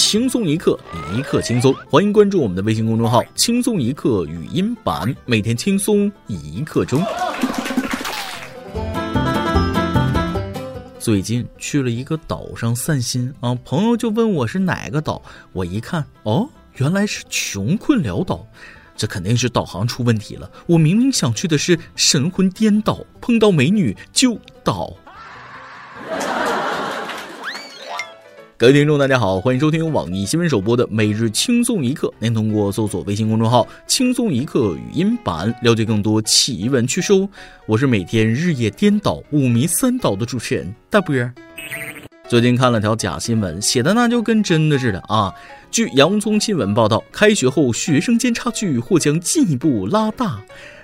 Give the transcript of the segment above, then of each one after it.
轻松一刻，一刻轻松。欢迎关注我们的微信公众号“轻松一刻语音版”，每天轻松一刻钟。最近去了一个岛上散心啊，朋友就问我是哪个岛，我一看，哦，原来是穷困潦倒。这肯定是导航出问题了。我明明想去的是神魂颠倒，碰到美女就倒。各位听众，大家好，欢迎收听网易新闻首播的每日轻松一刻。您通过搜索微信公众号“轻松一刻”语音版了解更多奇闻趣事。我是每天日夜颠倒、五迷三倒的主持人大波儿。最近看了条假新闻，写的那就跟真的似的啊！据洋葱新闻报道，开学后学生间差距或将进一步拉大。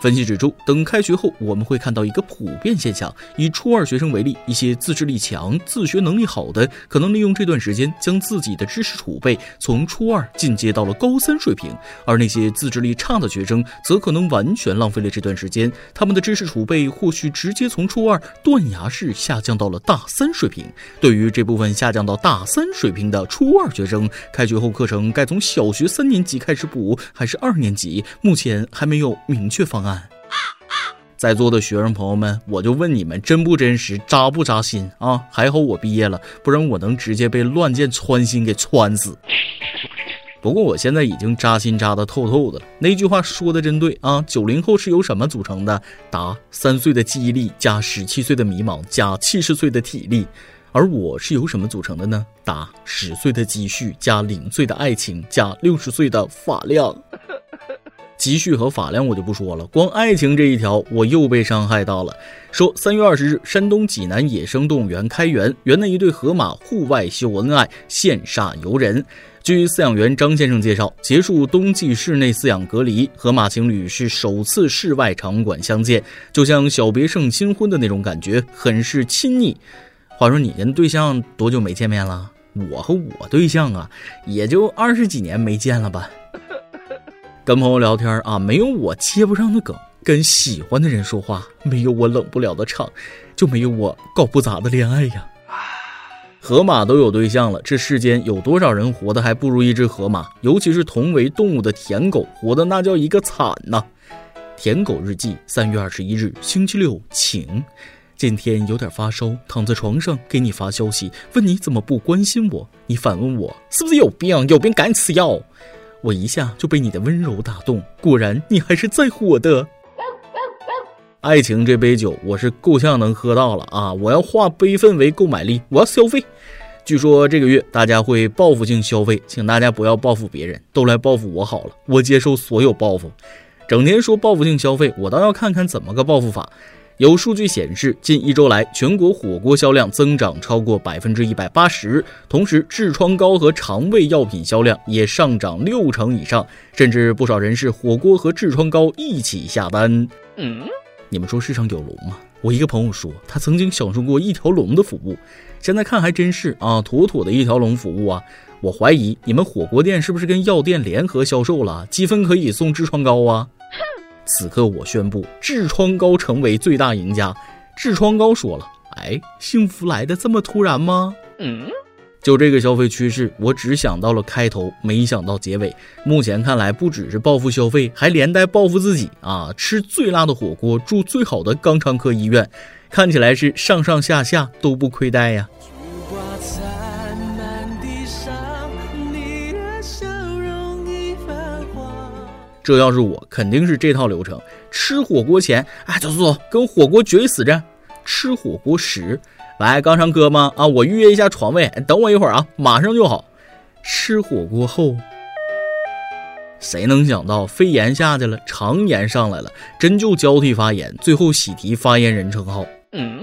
分析指出，等开学后，我们会看到一个普遍现象。以初二学生为例，一些自制力强、自学能力好的，可能利用这段时间将自己的知识储备从初二进阶到了高三水平；而那些自制力差的学生，则可能完全浪费了这段时间，他们的知识储备或许直接从初二断崖式下降到了大三水平。对于这部分下降到大三水平的初二学生，开学后课程该从小学三年级开始补，还是二年级？目前还没有明确方案。在座的学生朋友们，我就问你们，真不真实，扎不扎心啊？还好我毕业了，不然我能直接被乱箭穿心给穿死。不过我现在已经扎心扎得透透的了。那句话说的真对啊！九零后是由什么组成的？答：三岁的记忆力加十七岁的迷茫加七十岁的体力。而我是由什么组成的呢？答：十岁的积蓄加零岁的爱情加六十岁的发量。积蓄和发量我就不说了，光爱情这一条我又被伤害到了。说三月二十日，山东济南野生动物园开园，园内一对河马户外秀恩爱，羡煞游人。据饲养员张先生介绍，结束冬季室内饲养隔离，河马情侣是首次室外场馆相见，就像小别胜新婚的那种感觉，很是亲昵。话说你跟对象多久没见面了？我和我对象啊，也就二十几年没见了吧。跟朋友聊天啊，没有我接不上的梗；跟喜欢的人说话，没有我冷不了的场，就没有我搞不砸的恋爱呀。河马都有对象了，这世间有多少人活得还不如一只河马？尤其是同为动物的舔狗，活得那叫一个惨呐！舔狗日记，三月二十一日，星期六，晴。今天有点发烧，躺在床上给你发消息，问你怎么不关心我？你反问我是不是有病？有病赶紧吃药。我一下就被你的温柔打动，果然你还是在乎我的。爱情这杯酒，我是够呛能喝到了啊！我要化悲愤为购买力，我要消费。据说这个月大家会报复性消费，请大家不要报复别人，都来报复我好了，我接受所有报复。整天说报复性消费，我倒要看看怎么个报复法。有数据显示，近一周来，全国火锅销量增长超过百分之一百八十，同时痔疮膏和肠胃药品销量也上涨六成以上，甚至不少人是火锅和痔疮膏一起下单。嗯，你们说世上有龙吗？我一个朋友说，他曾经享受过一条龙的服务，现在看还真是啊，妥妥的一条龙服务啊！我怀疑你们火锅店是不是跟药店联合销售了，积分可以送痔疮膏啊？此刻我宣布，痔疮膏成为最大赢家。痔疮膏说了：“哎，幸福来的这么突然吗？”嗯，就这个消费趋势，我只想到了开头，没想到结尾。目前看来，不只是报复消费，还连带报复自己啊！吃最辣的火锅，住最好的肛肠科医院，看起来是上上下下都不亏待呀。这要是我，肯定是这套流程。吃火锅前，哎，走走走，跟火锅决一死战。吃火锅时，来刚上课吗？啊，我预约一下床位，等我一会儿啊，马上就好。吃火锅后，谁能想到肺炎下去了，肠炎上来了，真就交替发炎，最后喜提发言人称号。嗯，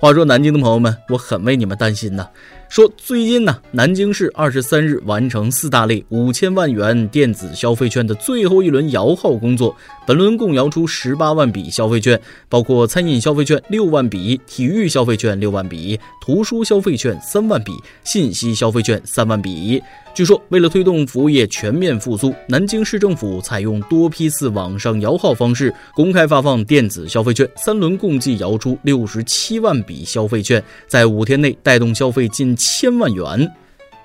话说南京的朋友们，我很为你们担心呐。说最近呢，南京市二十三日完成四大类五千万元电子消费券的最后一轮摇号工作。本轮共摇出十八万笔消费券，包括餐饮消费券六万笔、体育消费券六万笔、图书消费券三万笔、信息消费券三万笔。据说，为了推动服务业全面复苏，南京市政府采用多批次网上摇号方式，公开发放电子消费券，三轮共计摇出六十七万笔消费券，在五天内带动消费近千万元。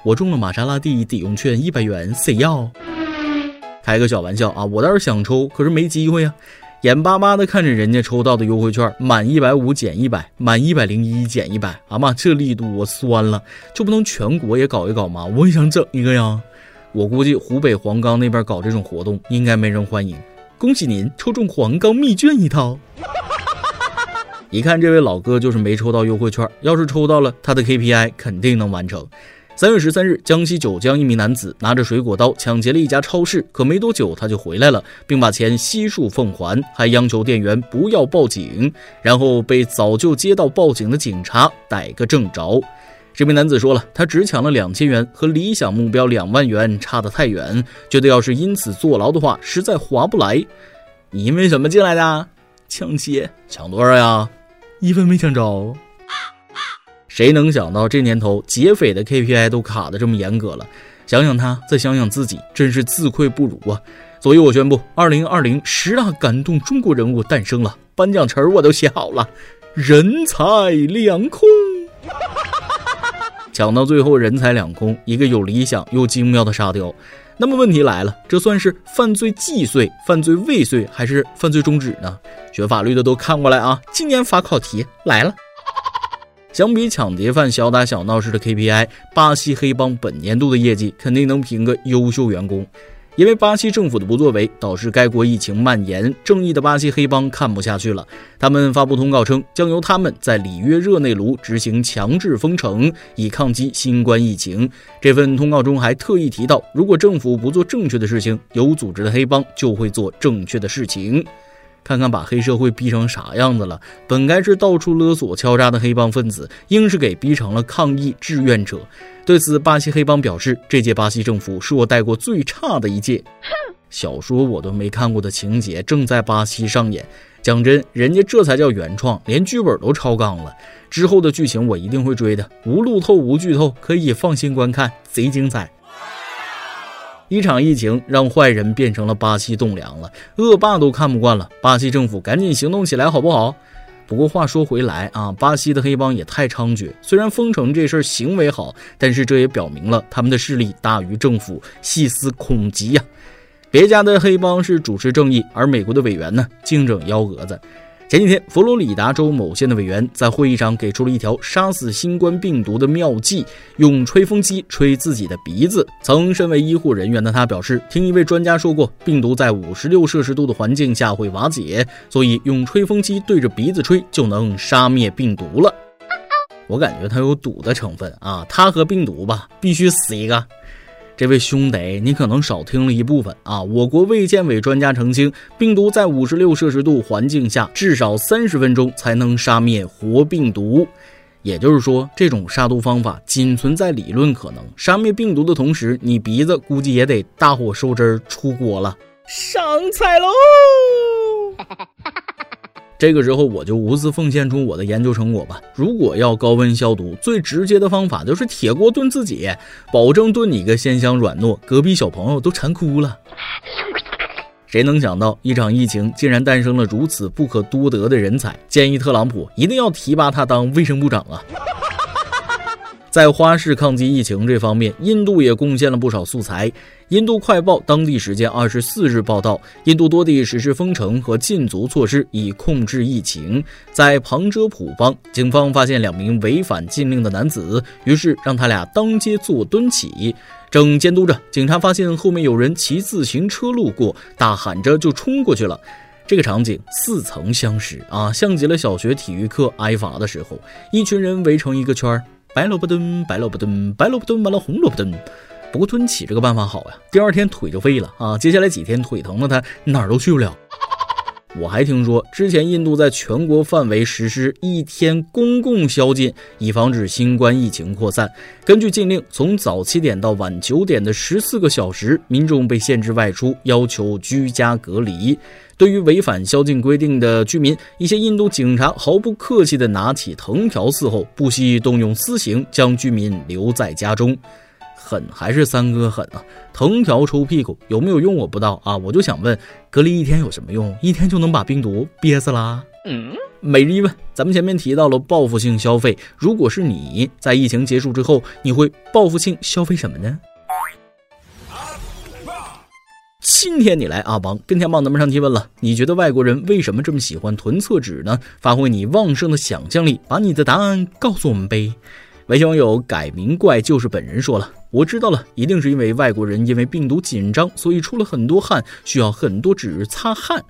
我中了玛莎拉蒂抵用券一百元，谁要？开个小玩笑啊，我倒是想抽，可是没机会啊。眼巴巴的看着人家抽到的优惠券，满一百五减一百，满一百零一减一百，啊妈，这力度我酸了，就不能全国也搞一搞吗？我也想整一个呀。我估计湖北黄冈那边搞这种活动，应该没人欢迎。恭喜您抽中黄冈密卷一套。一看这位老哥就是没抽到优惠券，要是抽到了，他的 KPI 肯定能完成。三月十三日，江西九江一名男子拿着水果刀抢劫了一家超市，可没多久他就回来了，并把钱悉数奉还，还央求店员不要报警，然后被早就接到报警的警察逮个正着。这名男子说了，他只抢了两千元，和理想目标两万元差得太远，觉得要是因此坐牢的话，实在划不来。你因为什么进来的？抢劫？抢多少呀？一分没抢着。谁能想到这年头劫匪的 KPI 都卡的这么严格了？想想他，再想想自己，真是自愧不如啊！所以我宣布，二零二零十大感动中国人物诞生了，颁奖词我都写好了，人财两空。抢到最后人财两空，一个有理想又精妙的沙雕。那么问题来了，这算是犯罪既遂、犯罪未遂，还是犯罪终止呢？学法律的都看过来啊！今年法考题来了。相比抢劫犯小打小闹式的 KPI，巴西黑帮本年度的业绩肯定能评个优秀员工。因为巴西政府的不作为，导致该国疫情蔓延，正义的巴西黑帮看不下去了，他们发布通告称，将由他们在里约热内卢执行强制封城，以抗击新冠疫情。这份通告中还特意提到，如果政府不做正确的事情，有组织的黑帮就会做正确的事情。看看把黑社会逼成啥样子了！本该是到处勒索敲诈的黑帮分子，硬是给逼成了抗议志愿者。对此，巴西黑帮表示，这届巴西政府是我带过最差的一届。小说我都没看过的情节正在巴西上演。讲真，人家这才叫原创，连剧本都超纲了。之后的剧情我一定会追的，无路透无剧透，可以放心观看，贼精彩。一场疫情让坏人变成了巴西栋梁了，恶霸都看不惯了。巴西政府赶紧行动起来，好不好？不过话说回来啊，巴西的黑帮也太猖獗。虽然封城这事儿行为好，但是这也表明了他们的势力大于政府，细思恐极呀。别家的黑帮是主持正义，而美国的委员呢，净整幺蛾子。前几天，佛罗里达州某县的委员在会议上给出了一条杀死新冠病毒的妙计：用吹风机吹自己的鼻子。曾身为医护人员的他表示，听一位专家说过，病毒在五十六摄氏度的环境下会瓦解，所以用吹风机对着鼻子吹就能杀灭病毒了。我感觉他有赌的成分啊，他和病毒吧，必须死一个。这位兄弟，你可能少听了一部分啊！我国卫健委专家澄清，病毒在五十六摄氏度环境下至少三十分钟才能杀灭活病毒，也就是说，这种杀毒方法仅存在理论可能。杀灭病毒的同时，你鼻子估计也得大火收汁儿出锅了，上菜喽！哈哈哈哈这个时候我就无私奉献出我的研究成果吧。如果要高温消毒，最直接的方法就是铁锅炖自己，保证炖你个鲜香软糯，隔壁小朋友都馋哭了。谁能想到一场疫情竟然诞生了如此不可多得的人才？建议特朗普一定要提拔他当卫生部长啊！在花式抗击疫情这方面，印度也贡献了不少素材。印度快报当地时间二十四日报道，印度多地实施封城和禁足措施以控制疫情。在旁遮普邦，警方发现两名违反禁令的男子，于是让他俩当街做蹲起，正监督着。警察发现后面有人骑自行车路过，大喊着就冲过去了。这个场景似曾相识啊，像极了小学体育课挨罚的时候，一群人围成一个圈儿。白萝卜蹲，白萝卜蹲，白萝卜蹲完了红萝卜蹲。不过蹲起这个办法好呀，第二天腿就废了啊！接下来几天腿疼的他哪儿都去不了。我还听说，之前印度在全国范围实施一天公共宵禁，以防止新冠疫情扩散。根据禁令，从早七点到晚九点的十四个小时，民众被限制外出，要求居家隔离。对于违反宵禁规定的居民，一些印度警察毫不客气地拿起藤条伺候，不惜动用私刑将居民留在家中。狠还是三哥狠啊！藤条抽屁股有没有用？我不知道啊，我就想问，隔离一天有什么用？一天就能把病毒憋死啦？嗯，每日一问，咱们前面提到了报复性消费，如果是你在疫情结束之后，你会报复性消费什么呢？今天你来阿邦跟天棒咱们上提问了，你觉得外国人为什么这么喜欢囤厕纸呢？发挥你旺盛的想象力，把你的答案告诉我们呗。微信网友改名怪就是本人说了，我知道了，一定是因为外国人因为病毒紧张，所以出了很多汗，需要很多纸擦汗。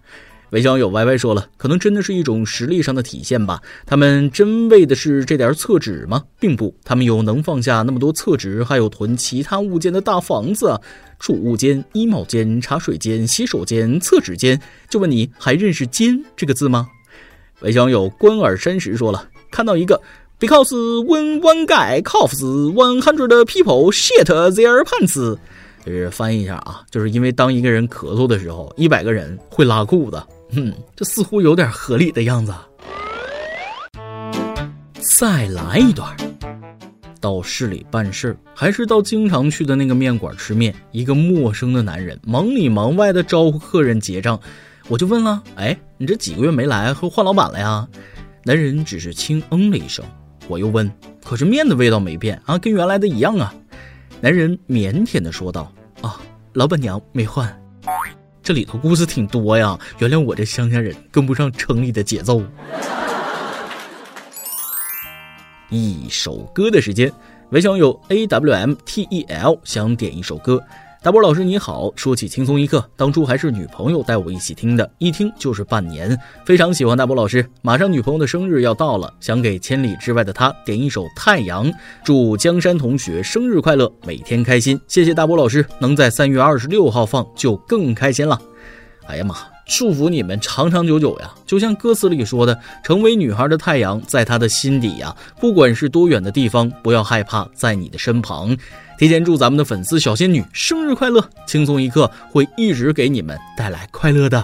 韦小友歪歪说了，可能真的是一种实力上的体现吧。他们真为的是这点厕纸吗？并不，他们有能放下那么多厕纸，还有囤其他物件的大房子，储物间、衣帽间、茶水间、洗手间、厕纸间。就问你还认识“间”这个字吗？韦小友观耳山石说了，看到一个 because when one guy coughs, one hundred people shit their pants。就是翻译一下啊，就是因为当一个人咳嗽的时候，一百个人会拉裤子。嗯，这似乎有点合理的样子。再来一段。到市里办事儿，还是到经常去的那个面馆吃面？一个陌生的男人忙里忙外的招呼客人结账，我就问了：“哎，你这几个月没来，和换老板了呀？”男人只是轻嗯了一声。我又问：“可是面的味道没变啊，跟原来的一样啊？”男人腼腆的说道：“啊，老板娘没换。”这里头故事挺多呀，原谅我这乡下人跟不上城里的节奏。一首歌的时间，微小友 a w m t e l 想点一首歌。大波老师你好，说起轻松一刻，当初还是女朋友带我一起听的，一听就是半年，非常喜欢大波老师。马上女朋友的生日要到了，想给千里之外的她点一首《太阳》，祝江山同学生日快乐，每天开心。谢谢大波老师，能在三月二十六号放就更开心了。哎呀妈！祝福你们长长久久呀！就像歌词里说的，成为女孩的太阳，在她的心底呀。不管是多远的地方，不要害怕，在你的身旁。提前祝咱们的粉丝小仙女生日快乐！轻松一刻会一直给你们带来快乐的。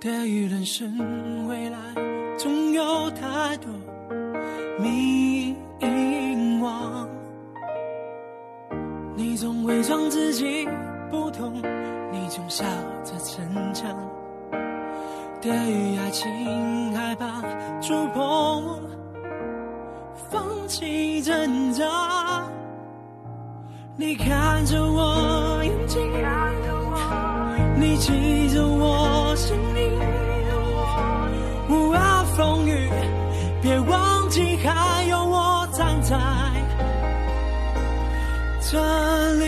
对于人生未来，总有太多迷惘。你总伪装自己不痛，你总笑着逞强。对于爱情害怕触碰，放弃挣扎。你看着我眼睛，你记着我心里。风雨，别忘记还有我站在这里。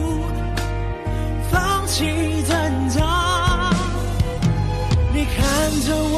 看着